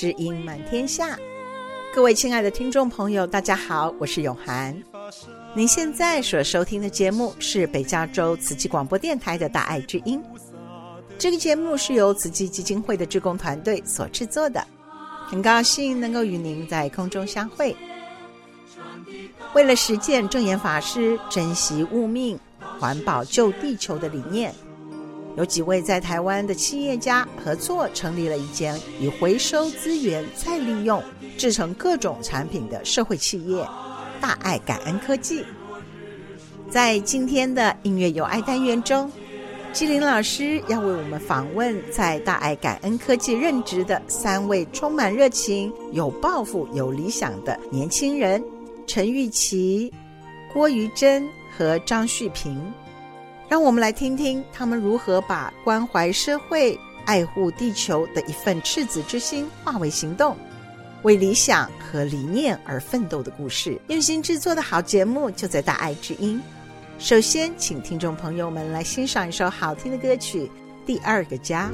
知音满天下。各位亲爱的听众朋友，大家好，我是永涵。您现在所收听的节目是北加州慈济广播电台的大爱之音。这个节目是由慈济基金会的志工团队所制作的，很高兴能够与您在空中相会。为了实践证严法师珍惜物命、环保救地球的理念。有几位在台湾的企业家合作成立了一间以回收资源再利用制成各种产品的社会企业——大爱感恩科技。在今天的音乐有爱单元中，希伶老师要为我们访问在大爱感恩科技任职的三位充满热情、有抱负、有理想的年轻人：陈玉琪、郭瑜珍和张旭平。让我们来听听他们如何把关怀社会、爱护地球的一份赤子之心化为行动，为理想和理念而奋斗的故事。用心制作的好节目就在大爱之音。首先，请听众朋友们来欣赏一首好听的歌曲《第二个家》。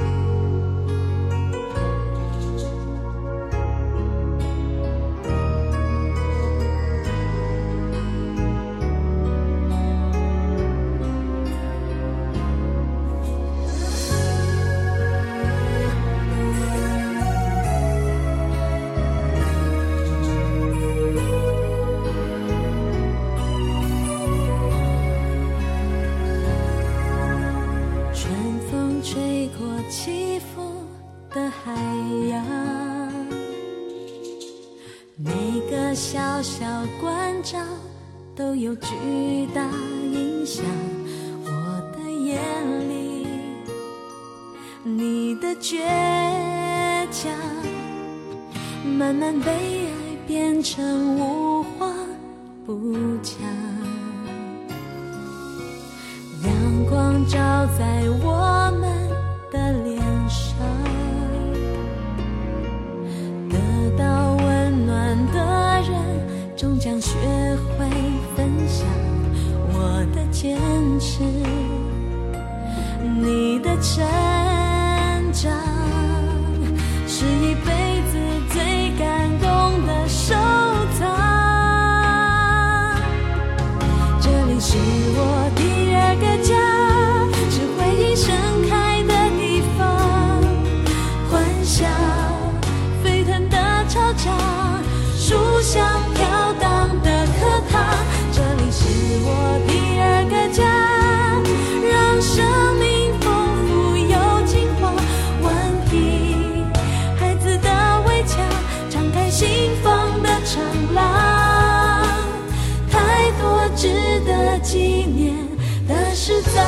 是在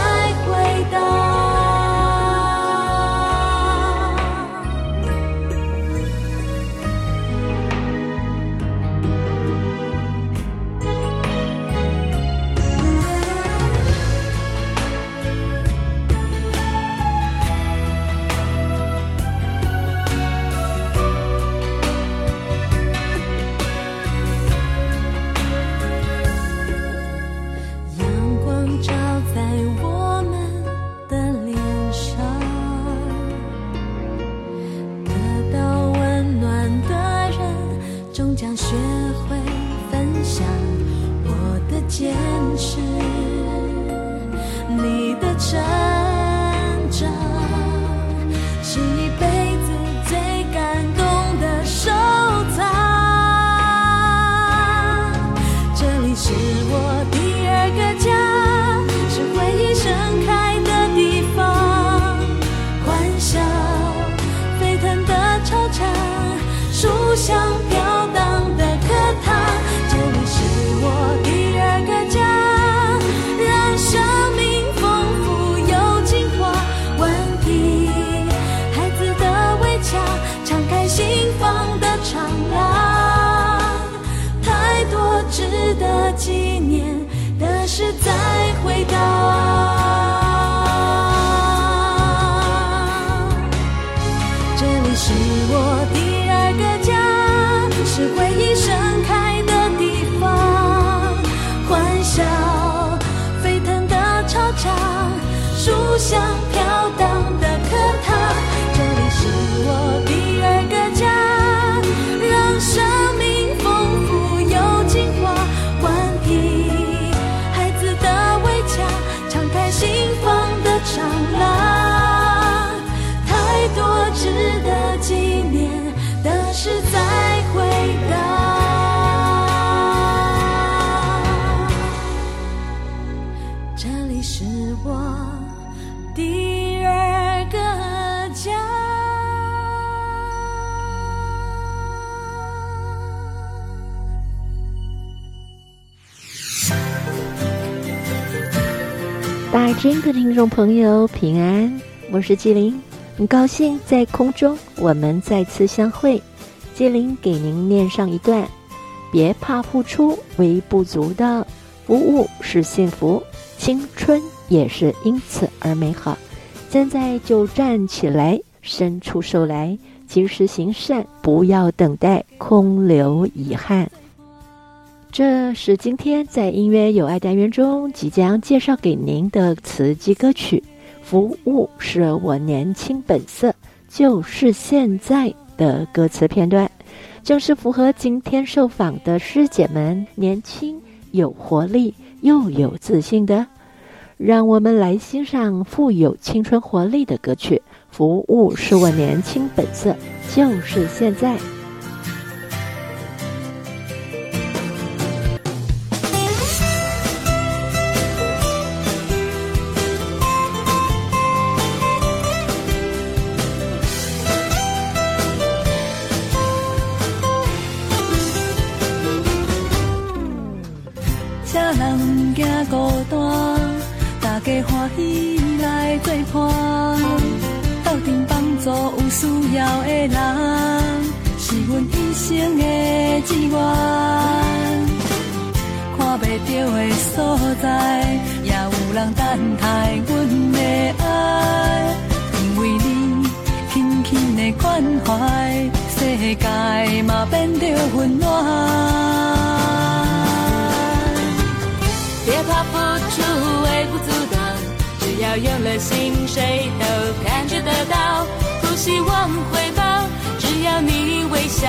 回我大千的听众朋友平安，我是纪灵，很高兴在空中我们再次相会。纪灵给您念上一段：别怕付出微不足道，服务是幸福，青春也是因此而美好。现在就站起来，伸出手来，及时行善，不要等待空留遗憾。这是今天在音乐有爱单元中即将介绍给您的词集歌曲，《服务是我年轻本色》，就是现在的歌词片段，正是符合今天受访的师姐们年轻、有活力又有自信的。让我们来欣赏富有青春活力的歌曲，《服务是我年轻本色》，就是现在。的志愿。看袂到的所在，也有人等待阮的爱，因为你轻轻的关怀，世界嘛变得温暖。别怕付出微不足道。只要用了心，谁都感觉得到，不希望回报，只要你微笑，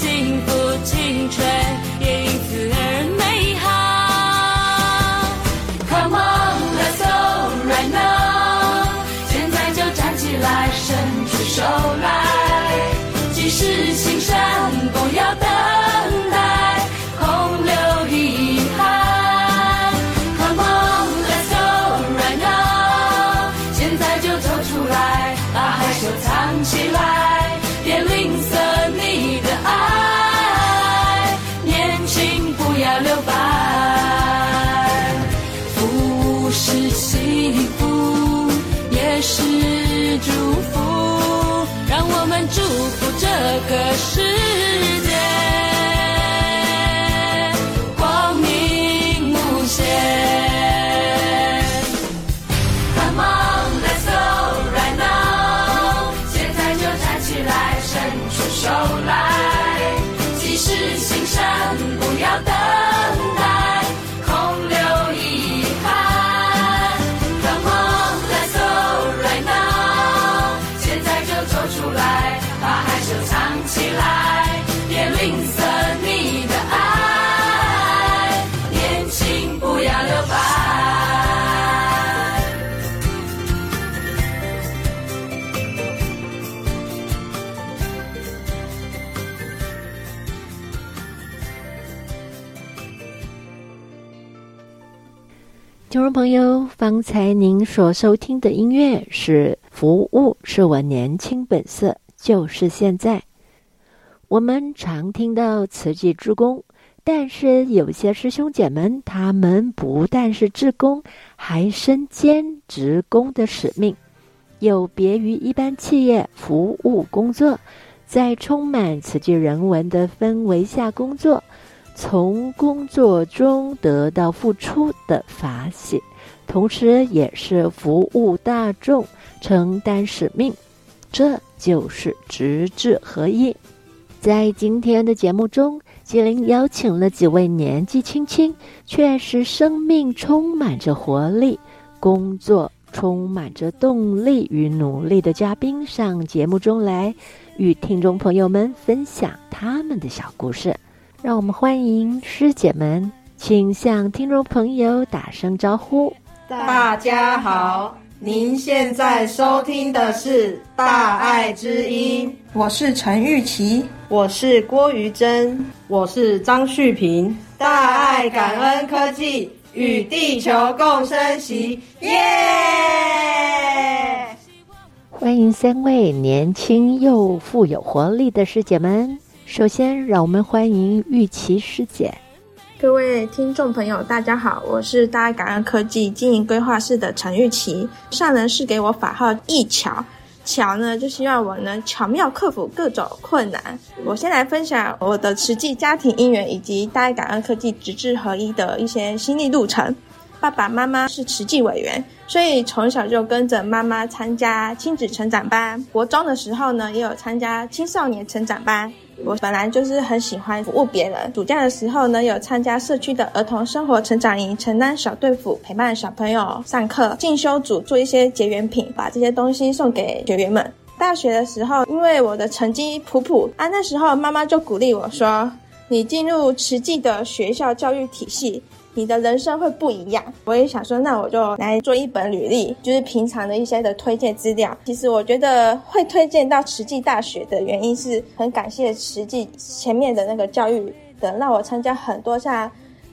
幸福，青春因此而美好。Come on, let's go right now，现在就站起来，伸出手来，及时行善，不要等。祝福这个世界。听众朋友，方才您所收听的音乐是《服务是我年轻本色》，就是现在。我们常听到慈济志工，但是有些师兄姐们，他们不但是志工，还身兼职工的使命，有别于一般企业服务工作，在充满慈济人文的氛围下工作。从工作中得到付出的发泄，同时也是服务大众、承担使命，这就是直志合一。在今天的节目中，吉林邀请了几位年纪轻轻却是生命充满着活力、工作充满着动力与努力的嘉宾上节目中来，与听众朋友们分享他们的小故事。让我们欢迎师姐们，请向听众朋友打声招呼。大家好，您现在收听的是《大爱之音》，我是陈玉琪，我是郭于珍，我是张旭平。大爱感恩科技与地球共生息，耶！欢迎三位年轻又富有活力的师姐们。首先，让我们欢迎玉琪师姐。各位听众朋友，大家好，我是大爱感恩科技经营规划室的陈玉琪。上人是给我法号一巧，巧呢就希望我能巧妙克服各种困难。我先来分享我的实际家庭因缘以及大爱感恩科技直志合一的一些心历路程。爸爸妈妈是慈济委员，所以从小就跟着妈妈参加亲子成长班。国中的时候呢，也有参加青少年成长班。我本来就是很喜欢服务别人。暑假的时候呢，有参加社区的儿童生活成长营，承担小队服，陪伴小朋友上课。进修组做一些结缘品，把这些东西送给学员们。大学的时候，因为我的成绩普普啊，那时候妈妈就鼓励我说：“你进入实际的学校教育体系。”你的人生会不一样。我也想说，那我就来做一本履历，就是平常的一些的推荐资料。其实我觉得会推荐到实际大学的原因是很感谢实际前面的那个教育的，让我参加很多像。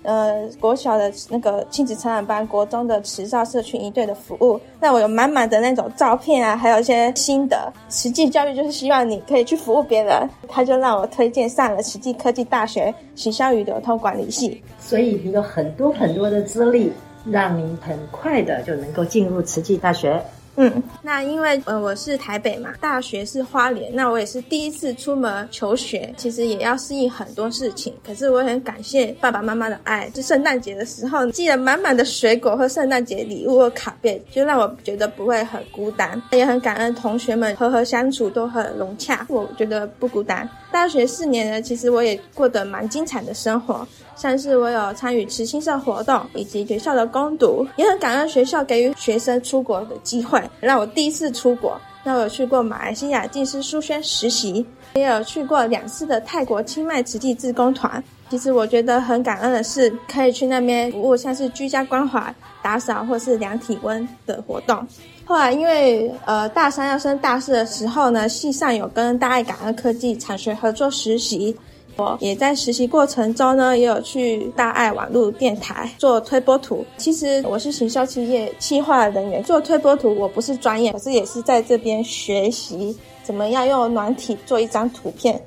呃，国小的那个亲子成长班，国中的慈照社群一队的服务，那我有满满的那种照片啊，还有一些心得。慈济教育就是希望你可以去服务别人，他就让我推荐上了慈济科技大学行销与流通管理系。所以你有很多很多的资历，让你很快的就能够进入慈济大学。嗯，那因为呃我是台北嘛，大学是花莲，那我也是第一次出门求学，其实也要适应很多事情。可是我很感谢爸爸妈妈的爱，就圣诞节的时候寄了满满的水果和圣诞节礼物和卡片，就让我觉得不会很孤单。也很感恩同学们和和相处都很融洽，我觉得不孤单。大学四年呢，其实我也过得蛮精彩的生活。像是我有参与慈青社活动，以及学校的攻读，也很感恩学校给予学生出国的机会，让我第一次出国。那我有去过马来西亚静思书轩实习，也有去过两次的泰国清迈慈济志工团。其实我觉得很感恩的是，可以去那边服务，像是居家关怀、打扫或是量体温的活动。后来因为呃大三要升大四的时候呢，系上有跟大爱感恩科技产学合作实习。我也在实习过程中呢，也有去大爱网络电台做推播图。其实我是行销企业企划人员，做推播图我不是专业，可是也是在这边学习怎么样用软体做一张图片。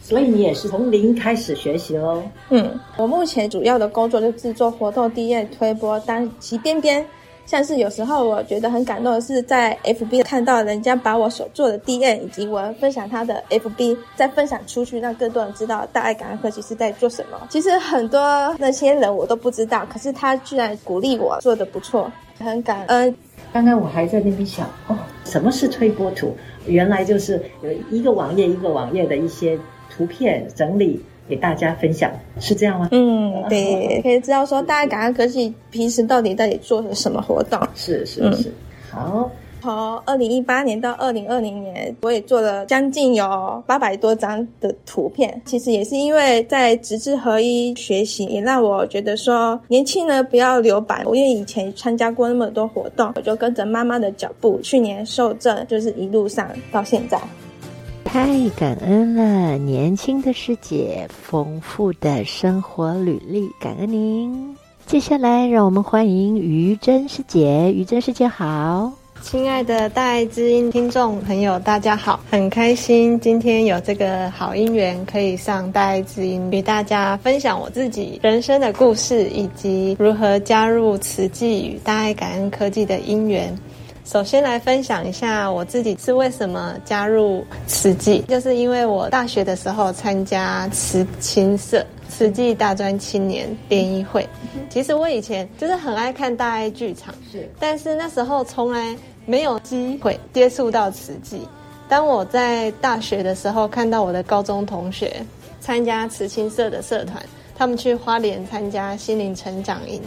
所以你也是从零开始学习喽？嗯，我目前主要的工作就是制作活动 DM 推播，当骑边边。像是有时候我觉得很感动的是，在 FB 看到人家把我所做的 DM 以及我分享他的 FB 再分享出去，让更多人知道大爱感恩科技是在做什么。其实很多那些人我都不知道，可是他居然鼓励我做得不错，很感恩。刚刚我还在那边想，哦，什么是推波图？原来就是有一个网页一个网页的一些图片整理。给大家分享是这样吗？嗯，对，可以知道说大家感恩科技平时到底到底做了什么活动？是是是，好。从二零一八年到二零二零年，我也做了将近有八百多张的图片。其实也是因为在直志合一学习，也让我觉得说年轻人不要留白。我因为以前参加过那么多活动，我就跟着妈妈的脚步，去年受证，就是一路上到现在。太感恩了，年轻的师姐，丰富的生活履历，感恩您。接下来，让我们欢迎于真师姐。于真师姐好，亲爱的大爱之音听众朋友，大家好，很开心今天有这个好姻缘，可以上大爱之音，与大家分享我自己人生的故事，以及如何加入慈济与大爱感恩科技的因缘。首先来分享一下我自己是为什么加入慈济，就是因为我大学的时候参加慈青社，慈济大专青年联谊会。其实我以前就是很爱看大爱剧场，是，但是那时候从来没有机会接触到慈济。当我在大学的时候，看到我的高中同学参加慈青社的社团，他们去花莲参加心灵成长营。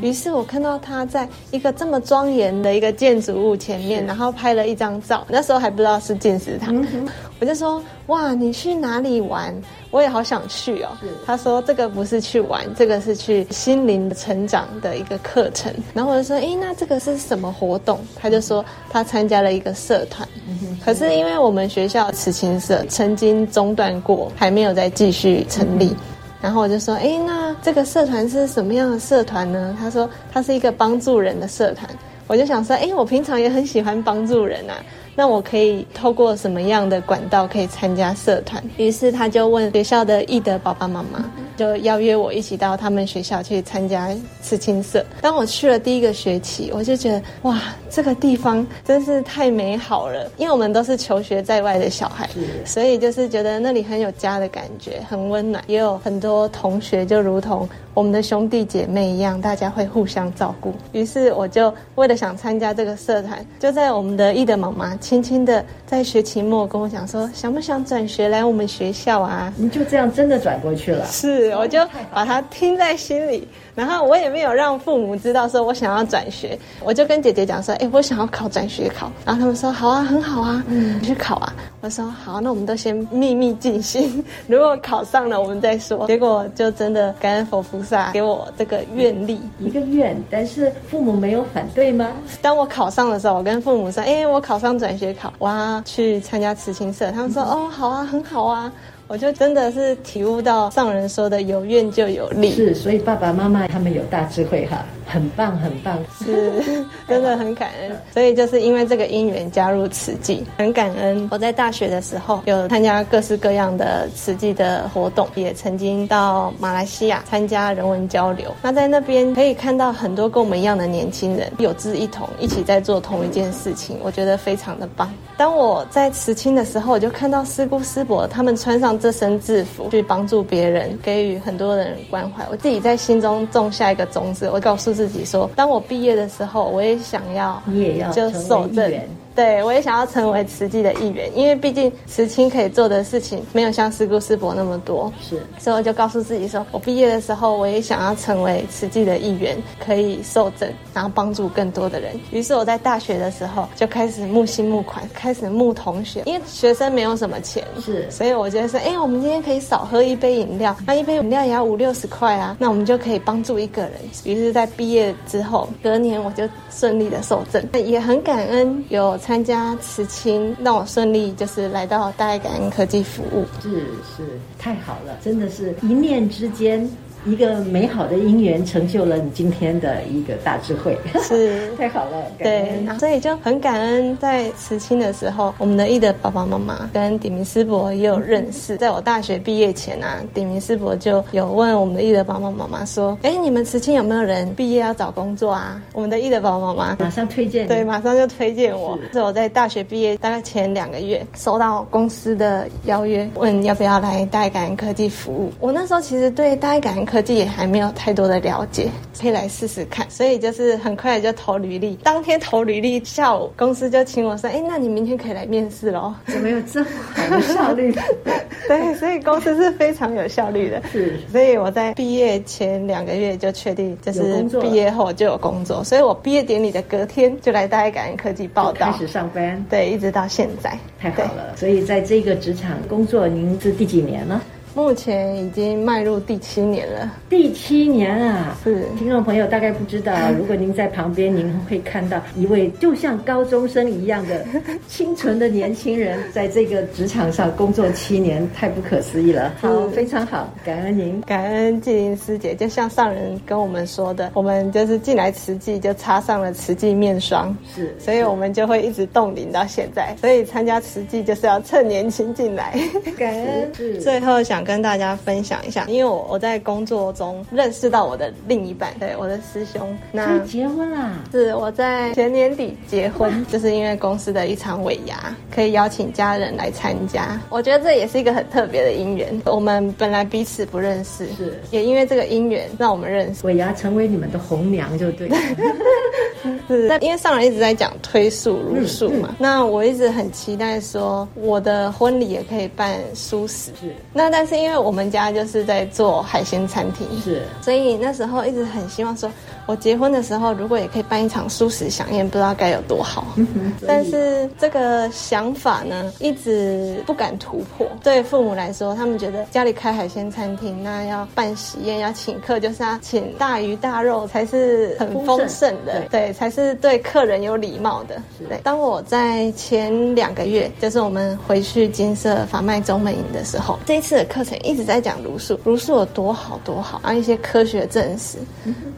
于是我看到他在一个这么庄严的一个建筑物前面，然后拍了一张照。那时候还不知道是进食堂，嗯、我就说：“哇，你去哪里玩？我也好想去哦。”他说：“这个不是去玩，这个是去心灵成长的一个课程。”然后我就说：“诶，那这个是什么活动？”他就说他参加了一个社团。嗯、可是因为我们学校慈青社曾经中断过，还没有再继续成立。嗯然后我就说，哎，那这个社团是什么样的社团呢？他说，他是一个帮助人的社团。我就想说，哎，我平常也很喜欢帮助人啊。那我可以透过什么样的管道可以参加社团？于是他就问学校的义德爸爸妈妈，就邀约我一起到他们学校去参加刺青社。当我去了第一个学期，我就觉得哇，这个地方真是太美好了。因为我们都是求学在外的小孩，所以就是觉得那里很有家的感觉，很温暖。也有很多同学就如同我们的兄弟姐妹一样，大家会互相照顾。于是我就为了想参加这个社团，就在我们的易德妈妈。轻轻的在学期末跟我讲说，想不想转学来我们学校啊？你就这样真的转过去了？是，我就把它听在心里。然后我也没有让父母知道说我想要转学，我就跟姐姐讲说，哎，我想要考转学考。然后他们说，好啊，很好啊，嗯，去考啊。我说好，那我们都先秘密进行，如果考上了我们再说。结果就真的感恩佛菩萨给我这个愿力，一个愿。但是父母没有反对吗？当我考上的时候，我跟父母说，哎，我考上转学考，我要去参加慈青社。他们说，哦，好啊，很好啊。我就真的是体悟到上人说的有愿就有力，是，所以爸爸妈妈他们有大智慧哈，很棒很棒，是，真的很感恩。所以就是因为这个因缘加入慈济，很感恩。我在大学的时候有参加各式各样的慈济的活动，也曾经到马来西亚参加人文交流。那在那边可以看到很多跟我们一样的年轻人，有志一同，一起在做同一件事情，我觉得非常的棒。当我在慈青的时候，我就看到师姑师伯他们穿上。这身制服去帮助别人，给予很多人关怀。我自己在心中种下一个种子，我告诉自己说，当我毕业的时候，我也想要，你也要就受证。对，我也想要成为慈济的一员，因为毕竟慈青可以做的事情没有像师姑师伯那么多。是，所以我就告诉自己说，我毕业的时候，我也想要成为慈济的一员，可以受证，然后帮助更多的人。于是我在大学的时候就开始募心募款，开始募同学，因为学生没有什么钱，是，所以我觉得说，哎，我们今天可以少喝一杯饮料，那一杯饮料也要五六十块啊，那我们就可以帮助一个人。于是，在毕业之后，隔年我就顺利的受证，也很感恩有。参加慈青，让我顺利就是来到大爱感恩科技服务，是是太好了，真的是一念之间。一个美好的姻缘成就了你今天的一个大智慧，是 太好了。对，所以就很感恩，在慈青的时候，我们的易德爸爸妈妈跟鼎明师伯也有认识。在我大学毕业前啊，鼎明师伯就有问我们的易德爸爸妈妈说：“哎，你们慈青有没有人毕业要找工作啊？”我们的易德爸爸妈妈马上推荐，对，马上就推荐我。是，是我在大学毕业大概前两个月，收到公司的邀约，问要不要来大爱感恩科技服务。我那时候其实对大爱感恩科技也还没有太多的了解，可以来试试看。所以就是很快就投履历，当天投履历，下午公司就请我说：“哎，那你明天可以来面试喽。”怎么有这么好的效率？对，所以公司是非常有效率的。是，所以我在毕业前两个月就确定，就是毕业后就有工作。所以我毕业典礼的隔天就来大爱感恩科技报道，开始上班。对，一直到现在，太好了。所以在这个职场工作，您是第几年呢？目前已经迈入第七年了。第七年啊，是听众朋友大概不知道，如果您在旁边，您会看到一位就像高中生一样的清纯的年轻人，在这个职场上工作七年，太不可思议了。好，非常好，感恩您，感恩纪灵师姐。就像上人跟我们说的，我们就是进来慈济就插上了慈济面霜，是，所以我们就会一直冻龄到现在。所以参加慈济就是要趁年轻进来。感恩，最后想。想跟大家分享一下，因为我我在工作中认识到我的另一半，对，我的师兄。那结婚啦？是我在前年底结婚，就是因为公司的一场尾牙，可以邀请家人来参加。我觉得这也是一个很特别的姻缘。我们本来彼此不认识，是也因为这个姻缘让我们认识。尾牙成为你们的红娘就对了。是，那因为上人一直在讲推素如素嘛，嗯嗯、那我一直很期待说我的婚礼也可以办素食。是，那但是因为我们家就是在做海鲜餐厅，是，所以那时候一直很希望说，我结婚的时候如果也可以办一场素食饗宴，不知道该有多好。嗯、但是这个想法呢，一直不敢突破。对父母来说，他们觉得家里开海鲜餐厅，那要办喜宴，要请客，就是要请大鱼大肉才是很丰盛的，对。对才是对客人有礼貌的。对，当我在前两个月，就是我们回去金色法脉中门营的时候，这一次的课程一直在讲茹素，茹素有多好多好，然后一些科学证实。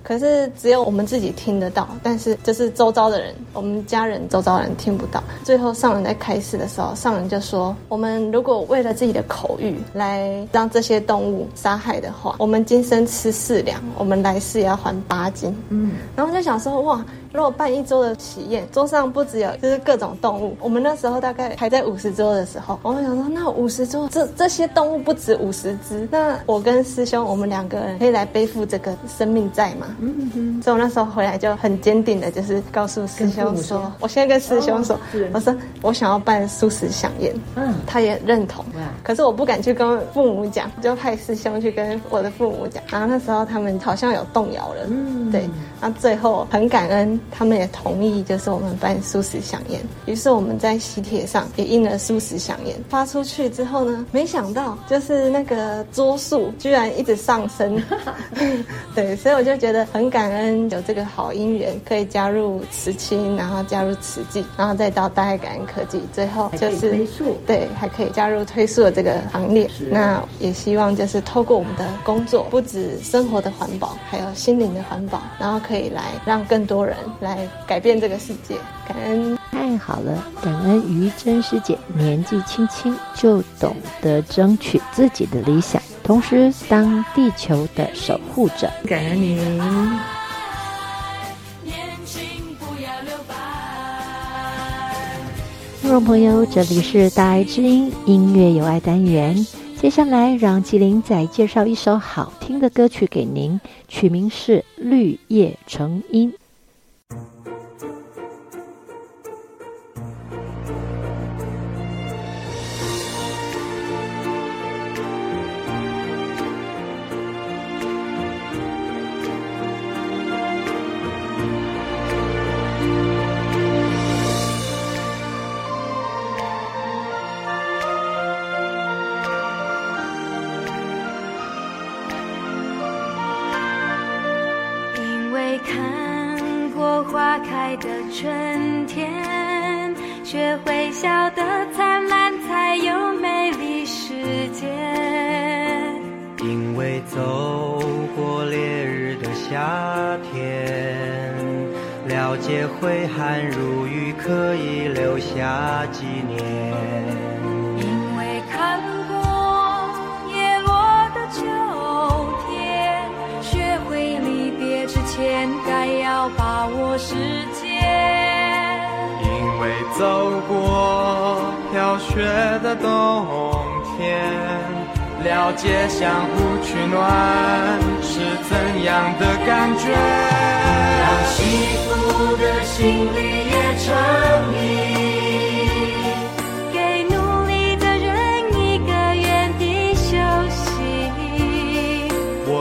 可是只有我们自己听得到，但是就是周遭的人，我们家人周遭人听不到。最后上人在开示的时候，上人就说：我们如果为了自己的口欲来让这些动物杀害的话，我们今生吃四两，我们来世也要还八斤。嗯，然后就想说，哇。如果办一桌的喜宴，桌上不只有就是各种动物，我们那时候大概排在五十桌的时候，我们想说，那五十桌这这些动物不止五十只，那我跟师兄我们两个人可以来背负这个生命债吗？嗯嗯嗯。所以我那时候回来就很坚定的，就是告诉师兄说，我现在跟师兄说，哦、我说我想要办素食饗宴，嗯，他也认同，嗯、可是我不敢去跟父母讲，就派师兄去跟我的父母讲，然后那时候他们好像有动摇了，嗯，对，那最后很感恩。他们也同意，就是我们办素食饗宴。于是我们在喜帖上也印了素食饗宴，发出去之后呢，没想到就是那个桌数居然一直上升。对，所以我就觉得很感恩有这个好姻缘，可以加入慈青，然后加入慈济，然后再到大爱感恩科技，最后就是，对，还可以加入推素的这个行列。那也希望就是透过我们的工作，不止生活的环保，还有心灵的环保，然后可以来让更多人。来改变这个世界，感恩太好了！感恩于真师姐年纪轻轻就懂得争取自己的理想，同时当地球的守护者。感恩您，听众朋友，这里是大爱之音音乐有爱单元。接下来，让麒麟再介绍一首好听的歌曲给您，曲名是《绿叶成荫》。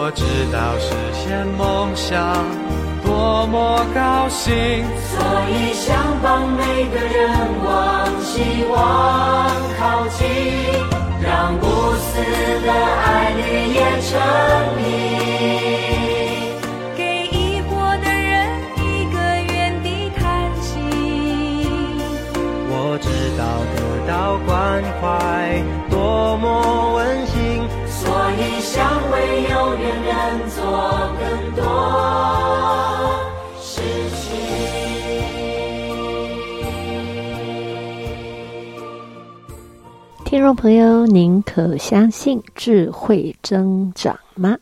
我知道实现梦想。多么高兴，所以想帮每个人往希望靠近，让无私的爱绿叶成荫，给疑惑的人一个原地叹息。我知道得到关怀多么想为有缘人做更多事情。听众朋友，您可相信智慧增长吗？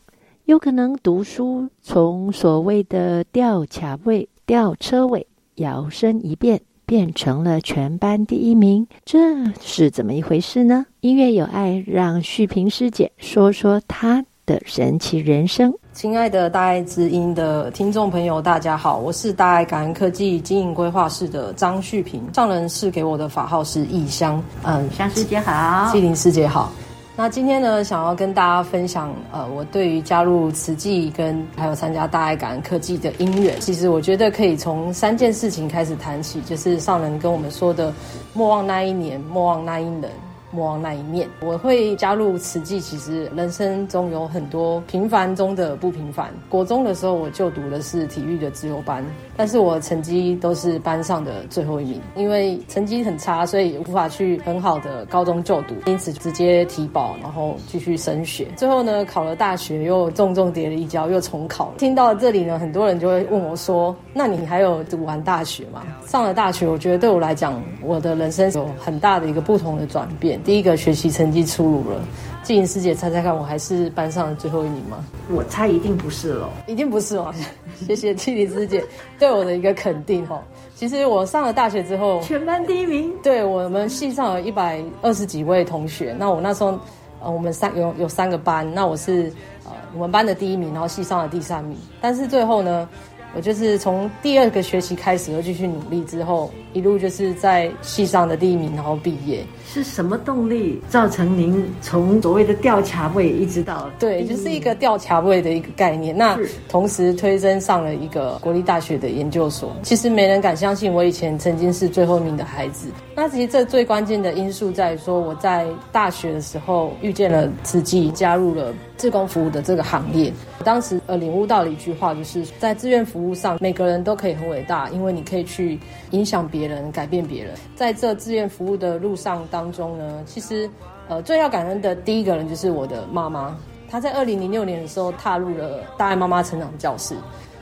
有可能读书从所谓的吊卡位、吊车尾，摇身一变，变成了全班第一名，这是怎么一回事呢？音乐有爱，让旭平师姐说说她的神奇人生。亲爱的大爱知音的听众朋友，大家好，我是大爱感恩科技经营规划室的张旭平。上人是给我的法号是异香，嗯，香师姐好，纪灵师姐好。那今天呢，想要跟大家分享，呃，我对于加入慈济跟还有参加大爱感恩科技的因缘。其实我觉得可以从三件事情开始谈起，就是上人跟我们说的“莫忘那一年，莫忘那一人”。莫忘那一面，我会加入慈济。其实人生中有很多平凡中的不平凡。国中的时候，我就读的是体育的自由班，但是我成绩都是班上的最后一名，因为成绩很差，所以无法去很好的高中就读，因此直接提保，然后继续升学。最后呢，考了大学，又重重跌了一跤，又重考。听到这里呢，很多人就会问我说：“那你还有读完大学吗？”上了大学，我觉得对我来讲，我的人生有很大的一个不同的转变。第一个学习成绩出炉了，纪灵师姐猜猜看，我还是班上的最后一名吗？我猜一定不是了，一定不是哦。谢谢静怡师姐对我的一个肯定哦。其实我上了大学之后，全班第一名。对，我们系上有一百二十几位同学，那我那时候呃，我们三有有三个班，那我是呃我们班的第一名，然后系上的第三名。但是最后呢，我就是从第二个学期开始又继续努力，之后一路就是在系上的第一名，然后毕业。是什么动力造成您从所谓的吊卡位一直到？对，就是一个吊卡位的一个概念。那同时推升上了一个国立大学的研究所。其实没人敢相信我以前曾经是最后一名的孩子。那其实这最关键的因素在于说，我在大学的时候遇见了自己，加入了志工服务的这个行列。当时呃领悟到了一句话，就是在志愿服务上，每个人都可以很伟大，因为你可以去影响别人，改变别人。在这志愿服务的路上当。当中呢，其实，呃，最要感恩的第一个人就是我的妈妈。她在二零零六年的时候踏入了大爱妈妈成长教室。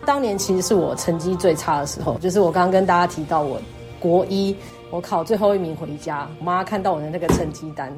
当年其实是我成绩最差的时候，就是我刚刚跟大家提到，我国一我考最后一名回家，我妈看到我的那个成绩单，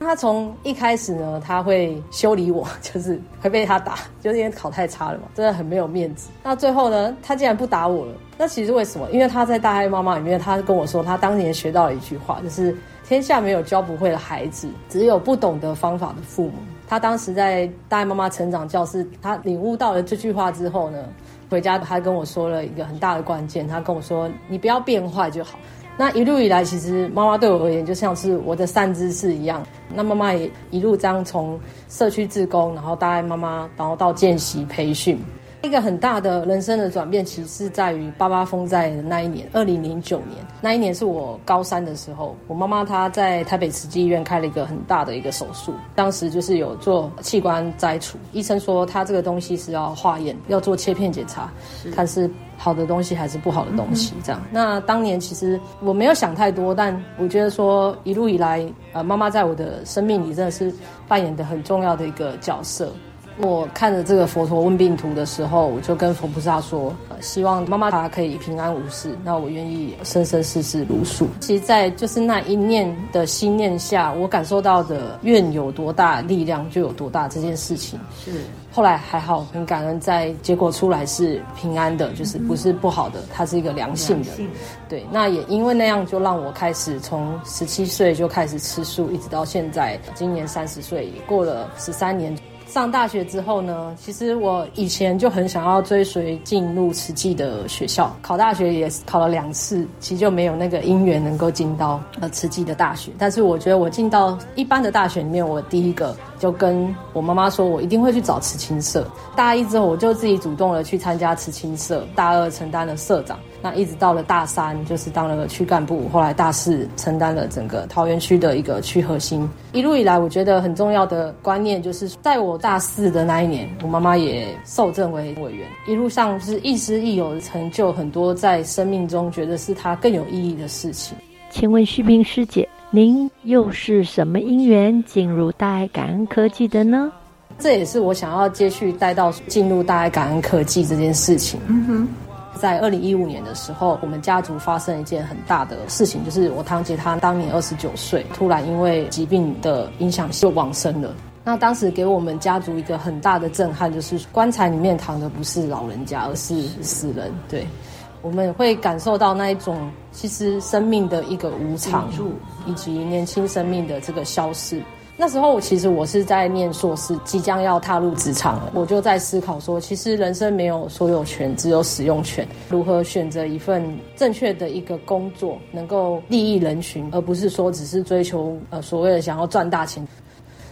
她从一开始呢，她会修理我，就是会被她打，就是因为考太差了嘛，真的很没有面子。那最后呢，她竟然不打我了。那其实为什么？因为她在大爱妈妈里面，她跟我说，她当年学到了一句话，就是。天下没有教不会的孩子，只有不懂得方法的父母。他当时在大爱妈妈成长教室，他领悟到了这句话之后呢，回家他跟我说了一个很大的关键，他跟我说：“你不要变坏就好。”那一路以来，其实妈妈对我而言就像是我的善知识一样。那妈妈也一路这样从社区志工，然后大爱妈妈，然后到见习培训。一个很大的人生的转变，其实是在于八八风灾的那一年，二零零九年。那一年是我高三的时候，我妈妈她在台北慈济医院开了一个很大的一个手术，当时就是有做器官摘除，医生说她这个东西是要化验，要做切片检查，看是好的东西还是不好的东西。这样，那当年其实我没有想太多，但我觉得说一路以来，呃，妈妈在我的生命里真的是扮演的很重要的一个角色。我看着这个佛陀问病图的时候，我就跟佛菩萨说，呃，希望妈妈她可以平安无事。那我愿意生生世世如数。其实，在就是那一念的心念下，我感受到的愿有多大，力量就有多大。这件事情是后来还好，很感恩，在结果出来是平安的，就是不是不好的，它是一个良性的。对，那也因为那样，就让我开始从十七岁就开始吃素，一直到现在，今年三十岁，也过了十三年。上大学之后呢，其实我以前就很想要追随进入慈济的学校，考大学也考了两次，其实就没有那个因缘能够进到呃慈济的大学。但是我觉得我进到一般的大学里面，我第一个就跟我妈妈说，我一定会去找慈青社。大一之后，我就自己主动的去参加慈青社，大二承担了社长。那一直到了大三，就是当了区干部，后来大四承担了整个桃园区的一个区核心。一路以来，我觉得很重要的观念就是，在我大四的那一年，我妈妈也受赠为委员。一路上是亦师亦友的成就很多，在生命中觉得是她更有意义的事情。请问旭萍师姐，您又是什么因缘进入大爱感恩科技的呢？这也是我想要接续带到进入大爱感恩科技这件事情。嗯哼。在二零一五年的时候，我们家族发生一件很大的事情，就是我堂姐她当年二十九岁，突然因为疾病的影响就往生了。那当时给我们家族一个很大的震撼，就是棺材里面躺的不是老人家，而是死人。对，我们会感受到那一种其实生命的一个无常，以及年轻生命的这个消逝。那时候，其实我是在念硕士，即将要踏入职场了。我就在思考说，其实人生没有所有权，只有使用权。如何选择一份正确的一个工作，能够利益人群，而不是说只是追求呃所谓的想要赚大钱。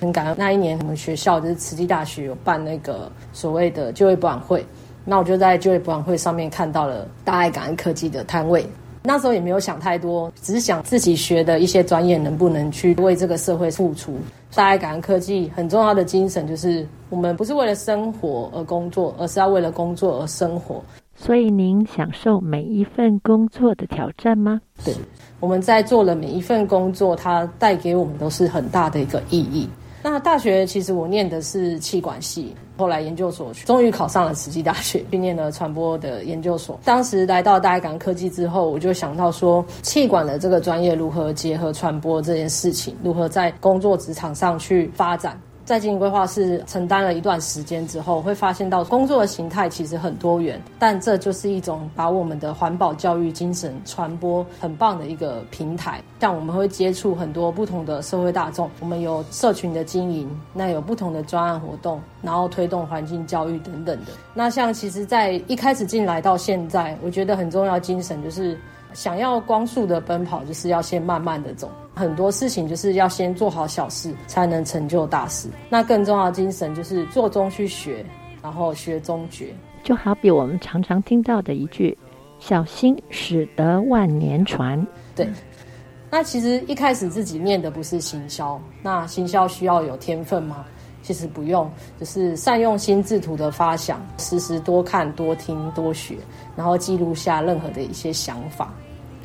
很感恩那一年，我们学校就是慈济大学有办那个所谓的就业博览会，那我就在就业博览会上面看到了大爱感恩科技的摊位。那时候也没有想太多，只是想自己学的一些专业能不能去为这个社会付出。大爱感恩科技很重要的精神就是，我们不是为了生活而工作，而是要为了工作而生活。所以您享受每一份工作的挑战吗？对，我们在做的每一份工作，它带给我们都是很大的一个意义。那大学其实我念的是气管系，后来研究所终于考上了慈济大学，并念了传播的研究所。当时来到大爱港科技之后，我就想到说，气管的这个专业如何结合传播这件事情，如何在工作职场上去发展。在经营规划室承担了一段时间之后，会发现到工作的形态其实很多元，但这就是一种把我们的环保教育精神传播很棒的一个平台。像我们会接触很多不同的社会大众，我们有社群的经营，那有不同的专案活动，然后推动环境教育等等的。那像其实，在一开始进来到现在，我觉得很重要精神就是。想要光速的奔跑，就是要先慢慢的走。很多事情就是要先做好小事，才能成就大事。那更重要的精神就是做中去学，然后学中觉。就好比我们常常听到的一句：“小心驶得万年船。”对。那其实一开始自己念的不是行销，那行销需要有天分吗？其实不用，就是善用心智图的发想，时时多看、多听、多学，然后记录下任何的一些想法。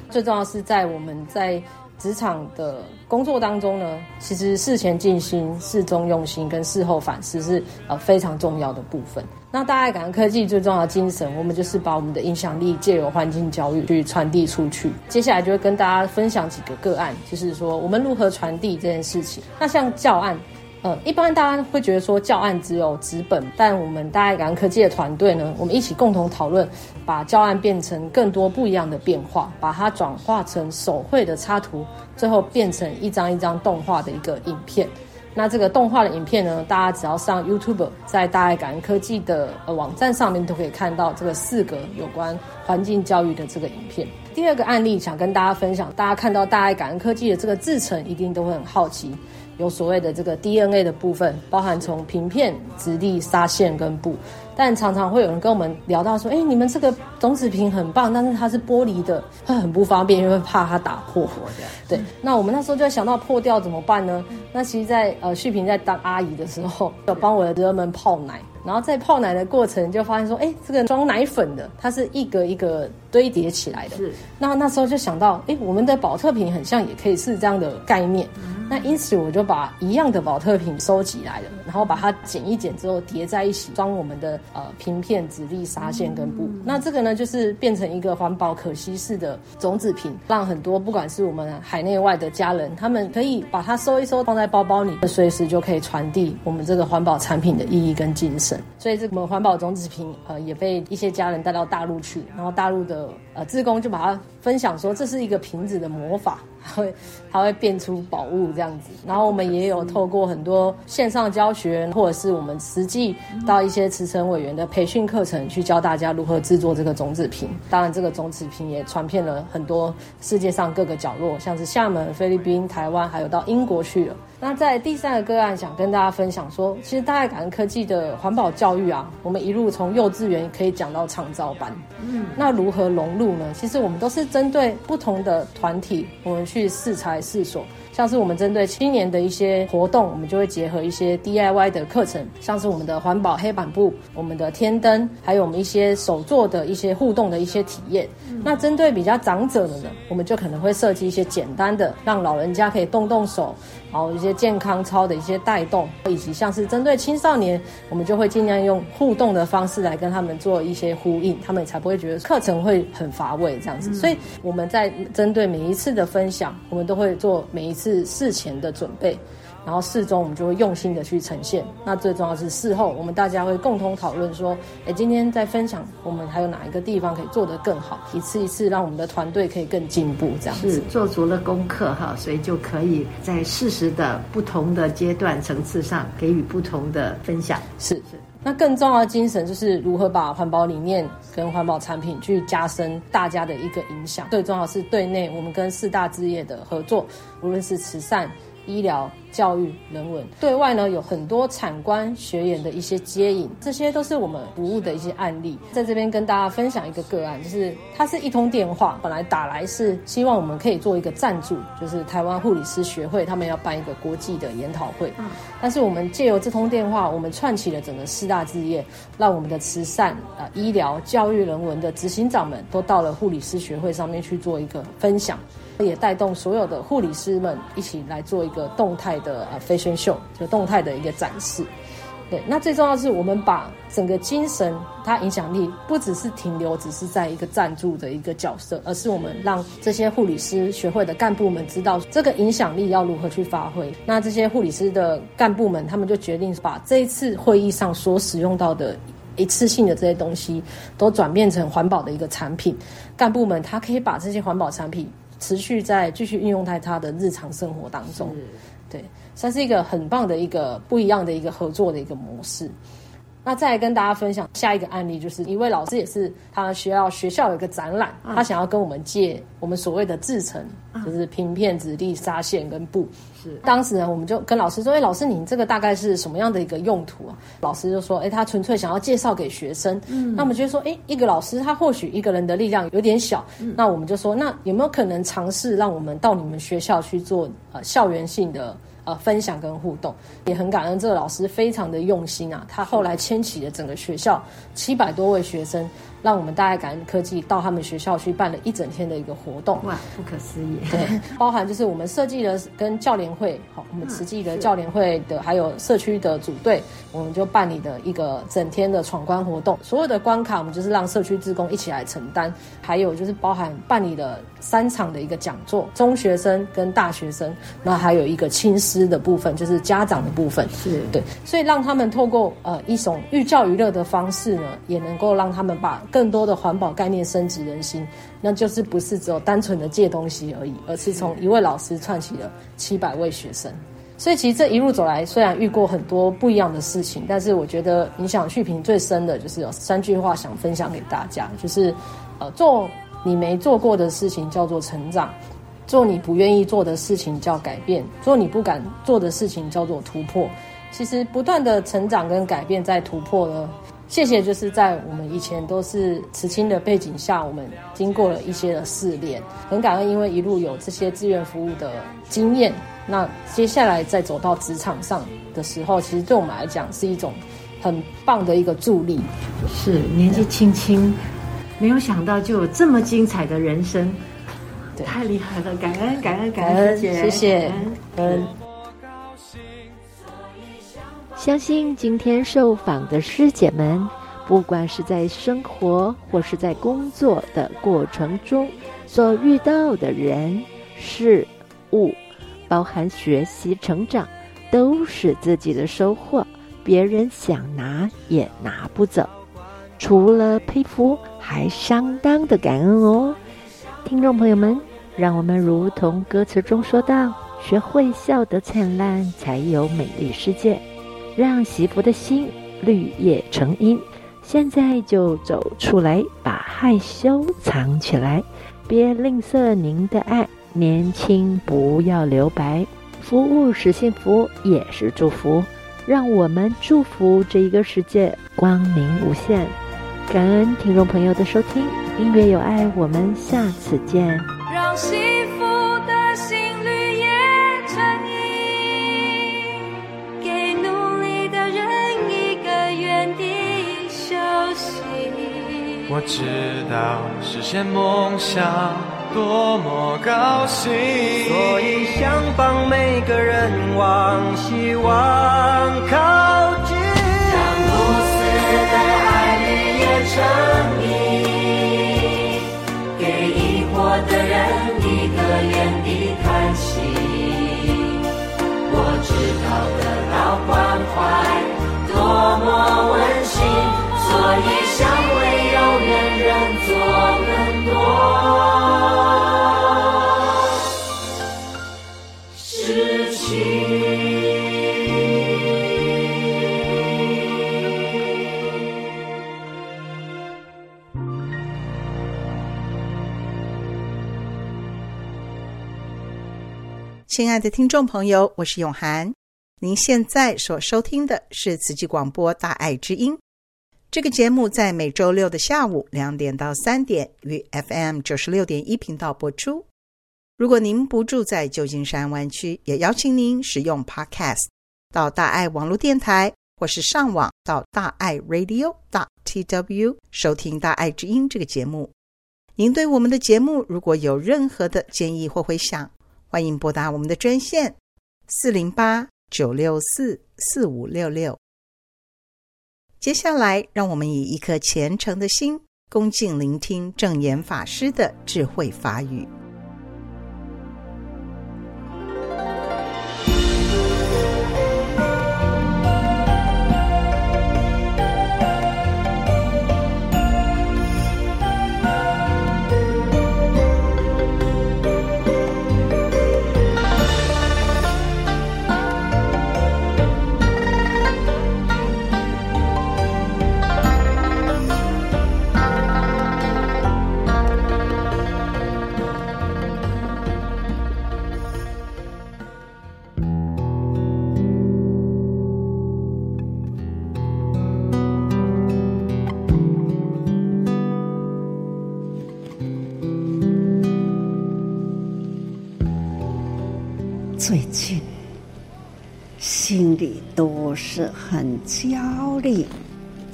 最重要是在我们在职场的工作当中呢，其实事前静心、事中用心跟事后反思是呃非常重要的部分。那大爱感恩科技最重要的精神，我们就是把我们的影响力借由环境教育去传递出去。接下来就会跟大家分享几个个案，就是说我们如何传递这件事情。那像教案。呃，一般大家会觉得说教案只有纸本，但我们大爱感恩科技的团队呢，我们一起共同讨论，把教案变成更多不一样的变化，把它转化成手绘的插图，最后变成一张一张动画的一个影片。那这个动画的影片呢，大家只要上 YouTube，在大爱感恩科技的呃网站上面都可以看到这个四个有关环境教育的这个影片。第二个案例想跟大家分享，大家看到大爱感恩科技的这个制程，一定都会很好奇。有所谓的这个 DNA 的部分，包含从平片、直立、纱线跟布，但常常会有人跟我们聊到说：“哎，你们这个种子瓶很棒，但是它是玻璃的，会很不方便，因为怕它打破。”对，那我们那时候就在想到破掉怎么办呢？那其实在，在呃旭平在当阿姨的时候，有帮我的儿们泡奶，然后在泡奶的过程就发现说：“哎，这个装奶粉的，它是一个一个堆叠起来的。”是。那那时候就想到：“哎，我们的保特瓶很像，也可以是这样的概念。嗯”那因此我就把一样的保特瓶收集来了，然后把它剪一剪之后叠在一起，装我们的呃瓶片、纸粒、纱线跟布。那这个呢，就是变成一个环保可吸式的种子瓶，让很多不管是我们海内外的家人，他们可以把它收一收，放在包包里，随时就可以传递我们这个环保产品的意义跟精神。所以这个环保种子瓶呃也被一些家人带到大陆去，然后大陆的呃志工就把它分享说，这是一个瓶子的魔法。它会，它会变出宝物这样子。然后我们也有透过很多线上教学，或者是我们实际到一些慈诚委员的培训课程，去教大家如何制作这个种子瓶。当然，这个种子瓶也传遍了很多世界上各个角落，像是厦门、菲律宾、台湾，还有到英国去了。那在第三个个案，想跟大家分享说，其实大爱感恩科技的环保教育啊，我们一路从幼稚园可以讲到长照班。嗯，那如何融入呢？其实我们都是针对不同的团体，我们去。去适才试所，像是我们针对青年的一些活动，我们就会结合一些 DIY 的课程，像是我们的环保黑板布、我们的天灯，还有我们一些手作的一些互动的一些体验。嗯、那针对比较长者的呢，我们就可能会设计一些简单的，让老人家可以动动手，然后一些健康操的一些带动，以及像是针对青少年，我们就会尽量用互动的方式来跟他们做一些呼应，他们才不会觉得课程会很乏味这样子。嗯、所以我们在针对每一次的分享，我们都会做每一次事前的准备。然后事中我们就会用心的去呈现。那最重要的是事后，我们大家会共同讨论说，哎，今天在分享，我们还有哪一个地方可以做得更好？一次一次让我们的团队可以更进步，这样子。是做足了功课哈，所以就可以在适时的不同的阶段层次上给予不同的分享。是是。那更重要的精神就是如何把环保理念跟环保产品去加深大家的一个影响。最重要是对内，我们跟四大置业的合作，无论是慈善。医疗、教育、人文，对外呢有很多产官学研的一些接引，这些都是我们服务的一些案例。在这边跟大家分享一个个案，就是它是一通电话，本来打来是希望我们可以做一个赞助，就是台湾护理师学会他们要办一个国际的研讨会。嗯，但是我们借由这通电话，我们串起了整个四大置业，让我们的慈善、啊、呃、医疗、教育、人文的执行长们都到了护理师学会上面去做一个分享。也带动所有的护理师们一起来做一个动态的呃 fashion show，就动态的一个展示。对，那最重要是我们把整个精神，它影响力不只是停留，只是在一个赞助的一个角色，而是我们让这些护理师学会的干部们知道这个影响力要如何去发挥。那这些护理师的干部们，他们就决定把这一次会议上所使用到的一次性的这些东西，都转变成环保的一个产品。干部们他可以把这些环保产品。持续在继续运用在他的日常生活当中，对，算是一个很棒的一个不一样的一个合作的一个模式。那再来跟大家分享下一个案例，就是一位老师也是他学校学校有一个展览，他想要跟我们借我们所谓的制成，就是平片、纸粒、纱线跟布。是当时呢，我们就跟老师说：“哎，老师，你这个大概是什么样的一个用途啊？”老师就说：“哎，他纯粹想要介绍给学生。”嗯，那我们就说：“哎，一个老师他或许一个人的力量有点小，那我们就说，那有没有可能尝试让我们到你们学校去做呃校园性的？”呃，分享跟互动，也很感恩这个老师非常的用心啊。他后来牵起了整个学校七百多位学生，让我们大爱感恩科技到他们学校去办了一整天的一个活动。哇，不可思议！对，包含就是我们设计了跟教联会，好，我们慈济的教联会的，还有社区的组队，我们就办理的一个整天的闯关活动。所有的关卡，我们就是让社区志工一起来承担。还有就是包含办理的三场的一个讲座，中学生跟大学生，那还有一个亲师的部分，就是家长的部分，是对，所以让他们透过呃一种寓教于乐的方式呢，也能够让他们把更多的环保概念深植人心，那就是不是只有单纯的借东西而已，而是从一位老师串起了七百位学生。所以其实这一路走来，虽然遇过很多不一样的事情，但是我觉得影响续评最深的就是有三句话想分享给大家，就是呃做。你没做过的事情叫做成长，做你不愿意做的事情叫改变，做你不敢做的事情叫做突破。其实不断的成长跟改变在突破呢。谢谢，就是在我们以前都是慈青的背景下，我们经过了一些的试炼，很感恩，因为一路有这些志愿服务的经验。那接下来再走到职场上的时候，其实对我们来讲是一种很棒的一个助力。是年纪轻轻。没有想到就有这么精彩的人生，对，太厉害了！感恩感恩感恩，谢谢。嗯，相信今天受访的师姐们，不管是在生活或是在工作的过程中所遇到的人事物，包含学习成长，都是自己的收获，别人想拿也拿不走。除了佩服，还相当的感恩哦，听众朋友们，让我们如同歌词中说道：“学会笑得灿烂，才有美丽世界。”让惜福的心绿叶成荫，现在就走出来，把害羞藏起来，别吝啬您的爱，年轻不要留白。服务是幸福，也是祝福，让我们祝福这一个世界光明无限。感恩听众朋友的收听，音乐有爱，我们下次见。让幸福的心知道实现梦想多么高兴，所以想帮每个人往希望靠近，让无私的爱绿叶成荫，给疑惑的人一个眼的叹息。我知道得到关怀多么温馨，所以想亲爱的听众朋友，我是永涵。您现在所收听的是慈济广播《大爱之音》这个节目，在每周六的下午两点到三点于 FM 九十六点一频道播出。如果您不住在旧金山湾区，也邀请您使用 Podcast 到大爱网络电台，或是上网到大爱 Radio dot tw 收听《大爱之音》这个节目。您对我们的节目如果有任何的建议或回响，欢迎拨打我们的专线四零八九六四四五六六。接下来，让我们以一颗虔诚的心，恭敬聆听正言法师的智慧法语。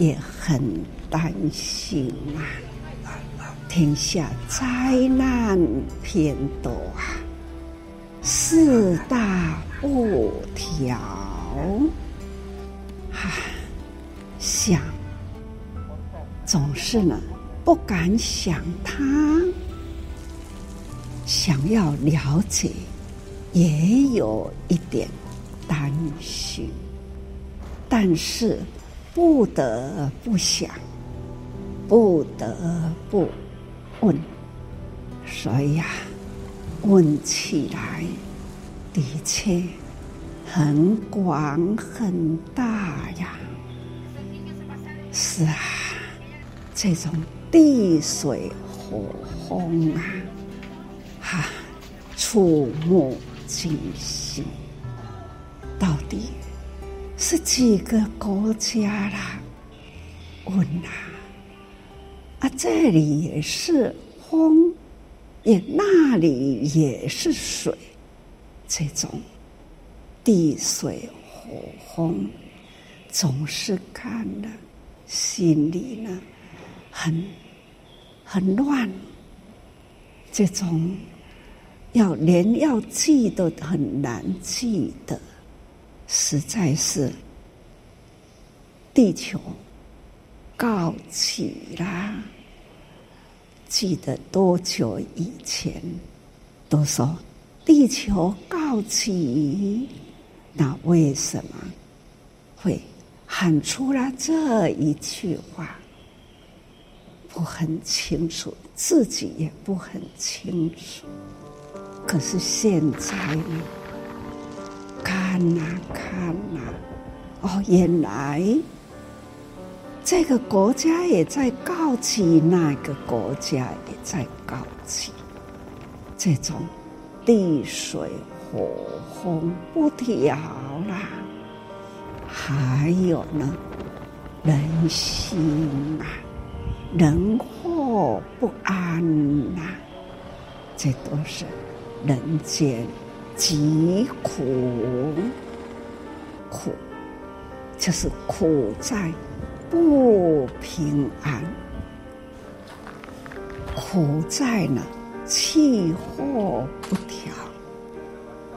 也很担心啊！天下灾难偏多啊，四大不调，哈，想总是呢不敢想他，想要了解。也有一点担心，但是不得不想，不得不问，所以呀，问起来的确很广很大呀。是啊，这种地水火风啊，哈，触目。惊心，到底是几个国家啦？问啊，啊，这里也是风，也那里也是水，这种地水火风，总是看的心里呢，很很乱，这种。要连要记都很难记得，实在是地球告急啦！记得多久以前都说地球告急，那为什么会喊出了这一句话？不很清楚，自己也不很清楚。可是现在呢，看呐看呐，哦，原来这个国家也在告急，那个国家也在告急，这种地水火风不调啦，还有呢，人心啊，人祸不安呐，这都是。人间疾苦，苦就是苦在不平安，苦在呢气候不调，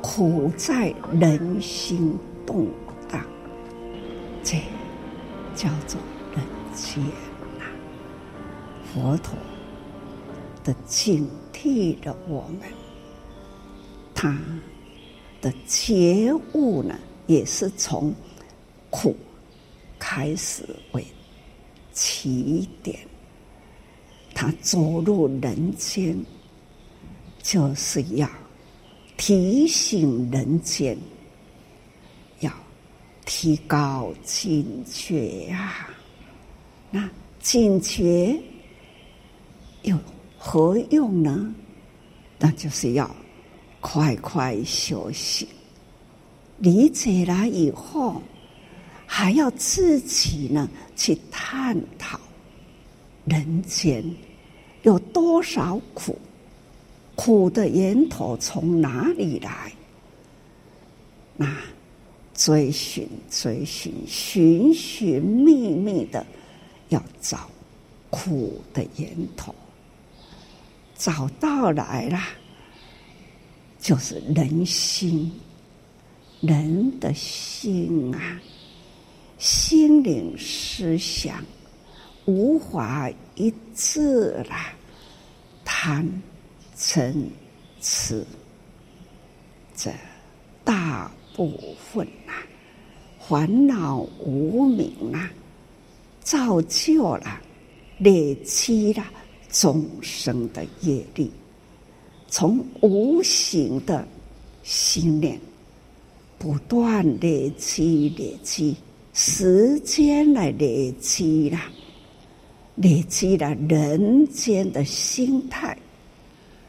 苦在人心动荡，这叫做人间呐。佛陀的警惕了我们，他的觉悟呢，也是从苦开始为起点。他走入人间，就是要提醒人间，要提高警觉啊！那警觉有何用呢？那就是要快快休息，理解了以后，还要自己呢去探讨人间。有多少苦？苦的源头从哪里来？那追寻、追寻、寻寻觅觅的，要找苦的源头。找到来了，就是人心，人的心啊，心灵思想无法一致了。贪、嗔、痴，这大部分、啊，烦恼无明啊，造就了、累积了众生的业力，从无形的信念不断累积、累积，时间来累积啦。累积了人间的心态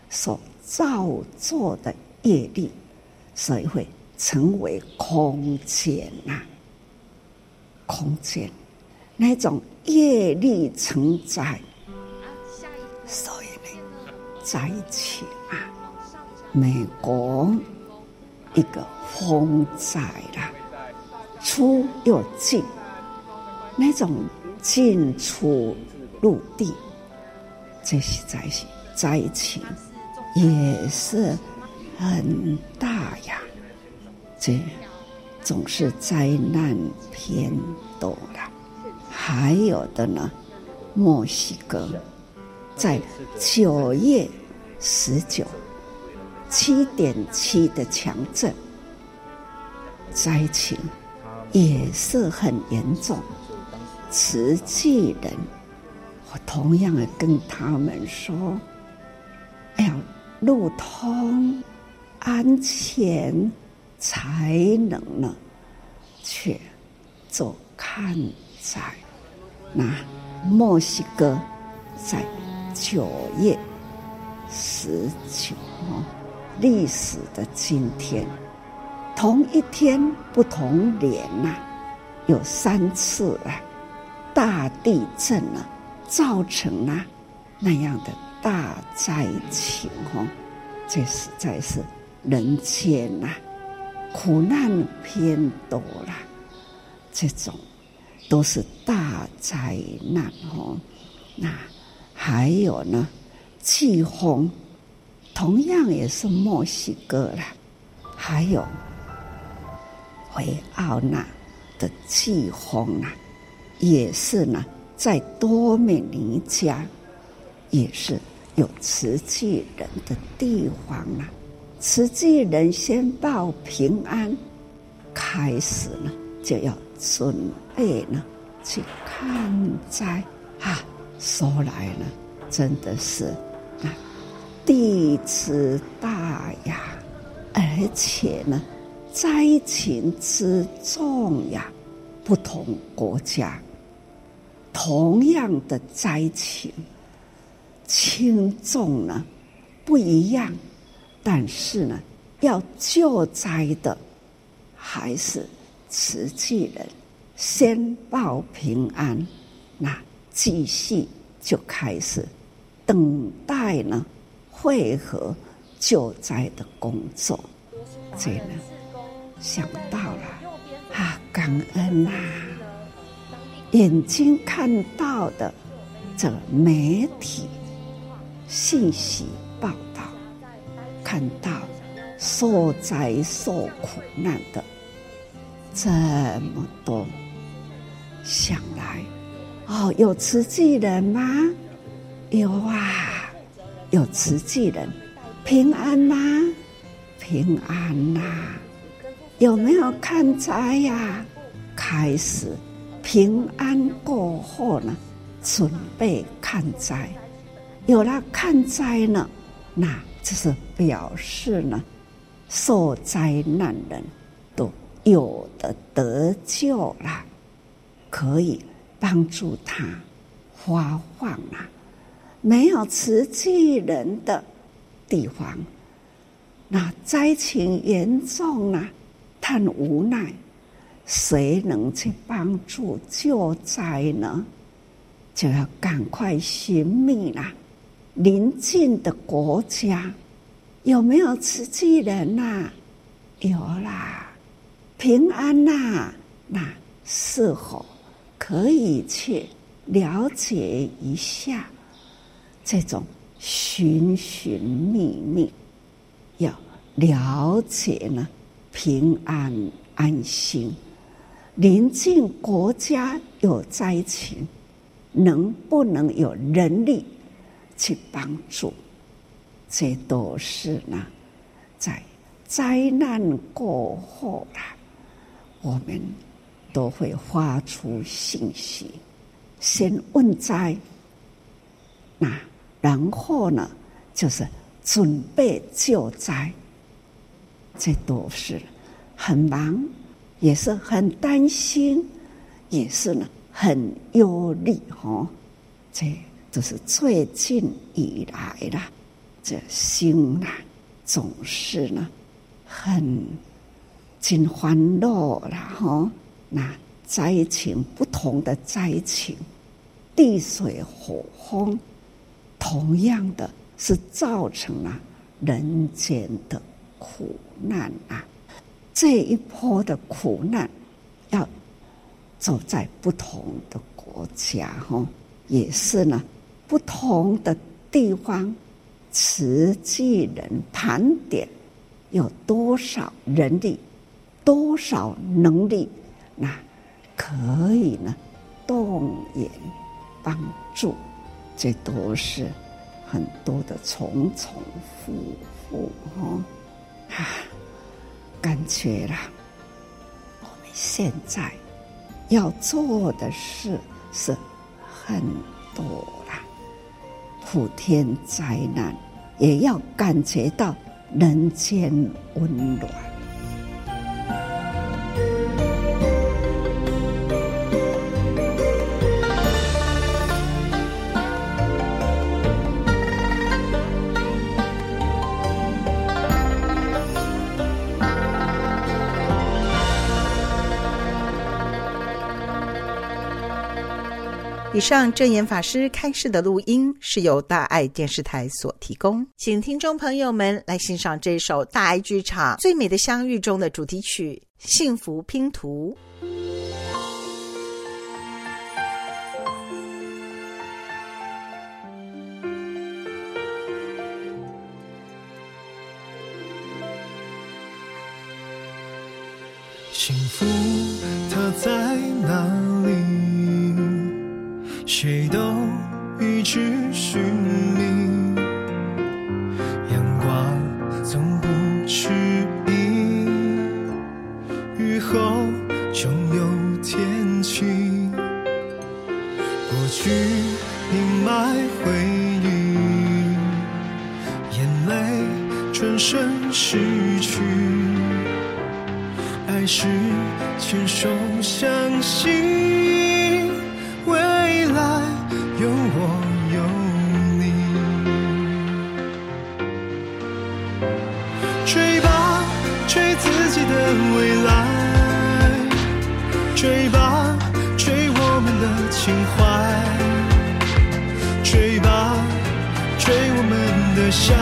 所造作的业力，所以会成为空间呐、空间那种业力成灾，所以呢，在一起，美国一个风灾啦，出又进，那种进出。陆地，这些灾情灾情也是很大呀。这总是灾难偏多了。还有的呢，墨西哥在九月十九，七点七的强震，灾情也是很严重，慈济人。我同样的跟他们说：“哎呀，路通安全才能呢，去做看灾。那墨西哥在九月十九号历史的今天，同一天不同年呐，有三次啊大地震了。”造成了那样的大灾情哦，这实在是人间呐，苦难偏多了，这种都是大灾难哦。那还有呢，季风同样也是墨西哥了，还有维奥纳的季风啊，也是呢。在多米尼加，也是有慈济人的地方啊。慈济人先报平安，开始呢就要准备呢去看灾啊。说来呢，真的是，地之大呀，而且呢，灾情之重呀，不同国家。同样的灾情，轻重呢不一样，但是呢，要救灾的还是慈济人，先报平安，那继续就开始等待呢，会合救灾的工作。这呢，想到了啊，感恩呐、啊。眼睛看到的这媒体，信息报道，看到受灾受苦难的这么多，想来，哦，有慈济人吗？有啊，有慈济人，平安吗？平安呐、有没有看灾呀？开始平安过后呢，准备看灾，有了看灾呢，那就是表示呢，受灾难人都有的得救了，可以帮助他发放啊。没有慈济人的地方。那灾情严重啊，他很无奈，谁能去帮助救灾呢？就要赶快寻觅啦。邻近的国家有没有慈济人呐、啊？有啦，平安呐、啊。那是否可以去了解一下这种寻寻觅觅？要了解呢，平安安心。临近国家有灾情，能不能有人力去帮助？这都是呢，在灾难过后啦，我们都会发出信息，先问灾，那然后呢，就是。准备救灾，这都是很忙，也是很担心，也是呢很忧虑哈。这都是最近以来啦，这心呐总是呢很尽欢乐了哈。那灾情不同的灾情，地水火风，同样的。是造成了人间的苦难啊！这一波的苦难，要走在不同的国家哈，也是呢，不同的地方，慈济人盘点有多少人力，多少能力，那可以呢动员帮助，这都是。很多的重重复复，哈，啊，感觉啦，我们现在要做的事是很多啦，普天灾难也要感觉到人间温暖。以上正言法师开示的录音是由大爱电视台所提供，请听众朋友们来欣赏这首大爱剧场《最美的相遇》中的主题曲《幸福拼图》。谁都一直寻觅，阳光从不迟疑，雨后总有天晴。过去阴霾回忆，眼泪转身逝去，爱是牵手相信。追吧，追我们的情怀，追吧，追我们的相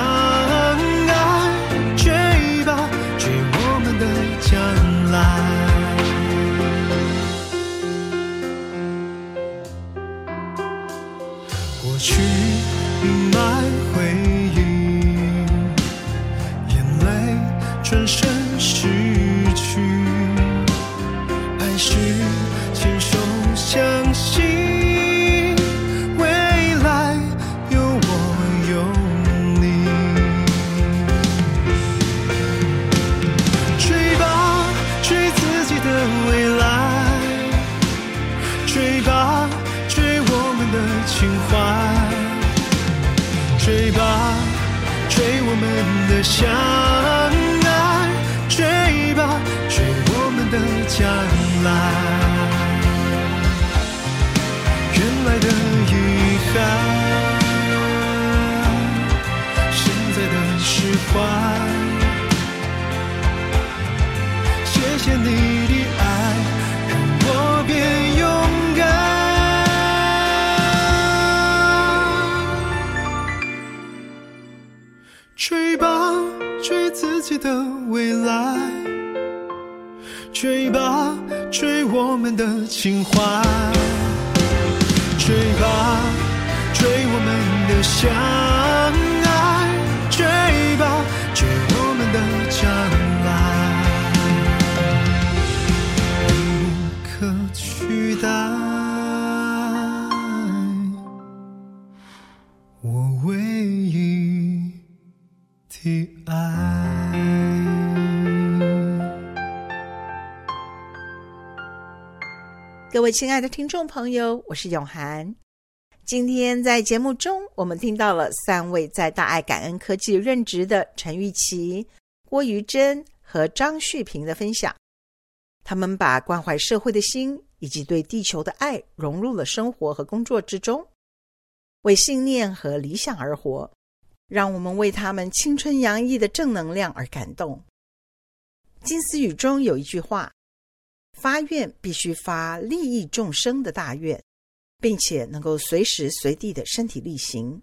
的爱。各位亲爱的听众朋友，我是永涵。今天在节目中，我们听到了三位在大爱感恩科技任职的陈玉琪、郭于珍和张旭平的分享。他们把关怀社会的心以及对地球的爱融入了生活和工作之中，为信念和理想而活。让我们为他们青春洋溢的正能量而感动。金丝语中有一句话。发愿必须发利益众生的大愿，并且能够随时随地的身体力行。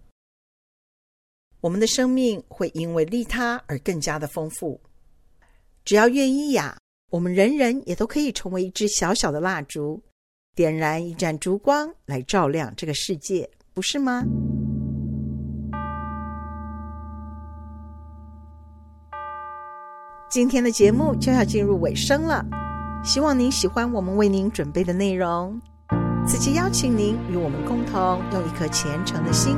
我们的生命会因为利他而更加的丰富。只要愿意呀，我们人人也都可以成为一支小小的蜡烛，点燃一盏烛光来照亮这个世界，不是吗？今天的节目就要进入尾声了。希望您喜欢我们为您准备的内容。此期邀请您与我们共同用一颗虔诚的心，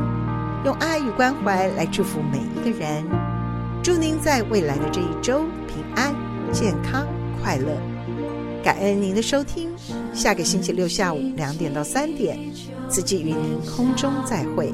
用爱与关怀来祝福每一个人。祝您在未来的这一周平安、健康、快乐。感恩您的收听，下个星期六下午两点到三点，此期与您空中再会。